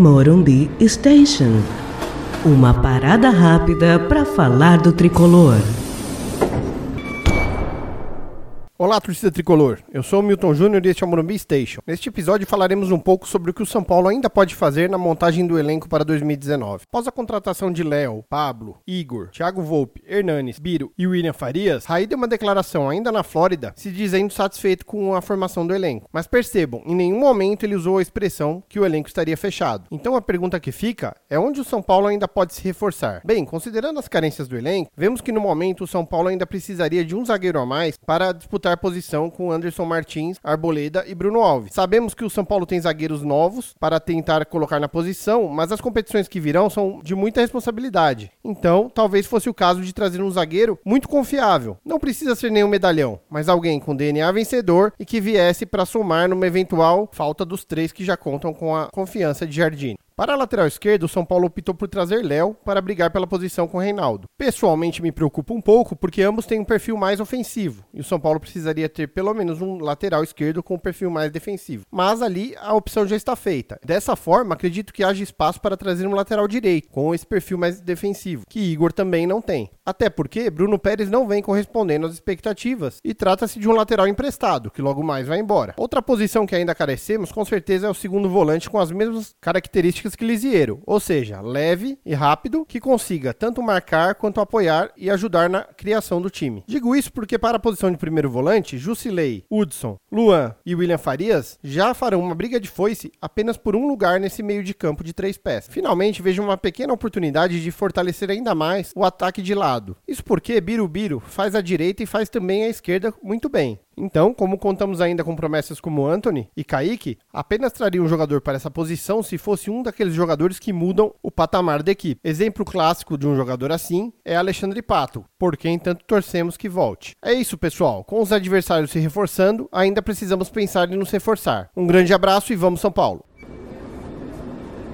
Morumbi Station. Uma parada rápida para falar do tricolor. Olá, torcida tricolor. Eu sou o Milton Júnior e este é o Morumbi Station. Neste episódio falaremos um pouco sobre o que o São Paulo ainda pode fazer na montagem do elenco para 2019. Após a contratação de Léo, Pablo, Igor, Thiago Volpe, Hernanes, Biro e William Farias, Raí deu uma declaração ainda na Flórida se dizendo satisfeito com a formação do elenco. Mas percebam, em nenhum momento ele usou a expressão que o elenco estaria fechado. Então a pergunta que fica é onde o São Paulo ainda pode se reforçar. Bem, considerando as carências do elenco, vemos que no momento o São Paulo ainda precisaria de um zagueiro a mais para disputar disputar posição com Anderson Martins, Arboleda e Bruno Alves. Sabemos que o São Paulo tem zagueiros novos para tentar colocar na posição, mas as competições que virão são de muita responsabilidade. Então, talvez fosse o caso de trazer um zagueiro muito confiável. Não precisa ser nenhum medalhão, mas alguém com DNA vencedor e que viesse para somar numa eventual falta dos três que já contam com a confiança de Jardim. Para a lateral esquerda, o São Paulo optou por trazer Léo para brigar pela posição com Reinaldo. Pessoalmente me preocupa um pouco porque ambos têm um perfil mais ofensivo e o São Paulo precisaria ter pelo menos um lateral esquerdo com um perfil mais defensivo. Mas ali a opção já está feita. Dessa forma, acredito que haja espaço para trazer um lateral direito com esse perfil mais defensivo, que Igor também não tem. Até porque Bruno Pérez não vem correspondendo às expectativas e trata-se de um lateral emprestado, que logo mais vai embora. Outra posição que ainda carecemos com certeza é o segundo volante com as mesmas características que Lisieiro, ou seja, leve e rápido, que consiga tanto marcar quanto apoiar e ajudar na criação do time. Digo isso porque para a posição de primeiro volante, Jusilei, Hudson, Luan e William Farias já farão uma briga de foice apenas por um lugar nesse meio de campo de três pés. Finalmente, vejo uma pequena oportunidade de fortalecer ainda mais o ataque de lado. Isso porque Birubiru faz a direita e faz também a esquerda muito bem. Então, como contamos ainda com promessas como Anthony e Kaique, apenas traria um jogador para essa posição se fosse um daqueles jogadores que mudam o patamar da equipe. Exemplo clássico de um jogador assim é Alexandre Pato, por quem tanto torcemos que volte. É isso, pessoal. Com os adversários se reforçando, ainda precisamos pensar em nos reforçar. Um grande abraço e vamos São Paulo.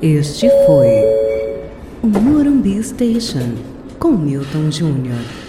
Este foi o Morumbi Station com Milton Júnior.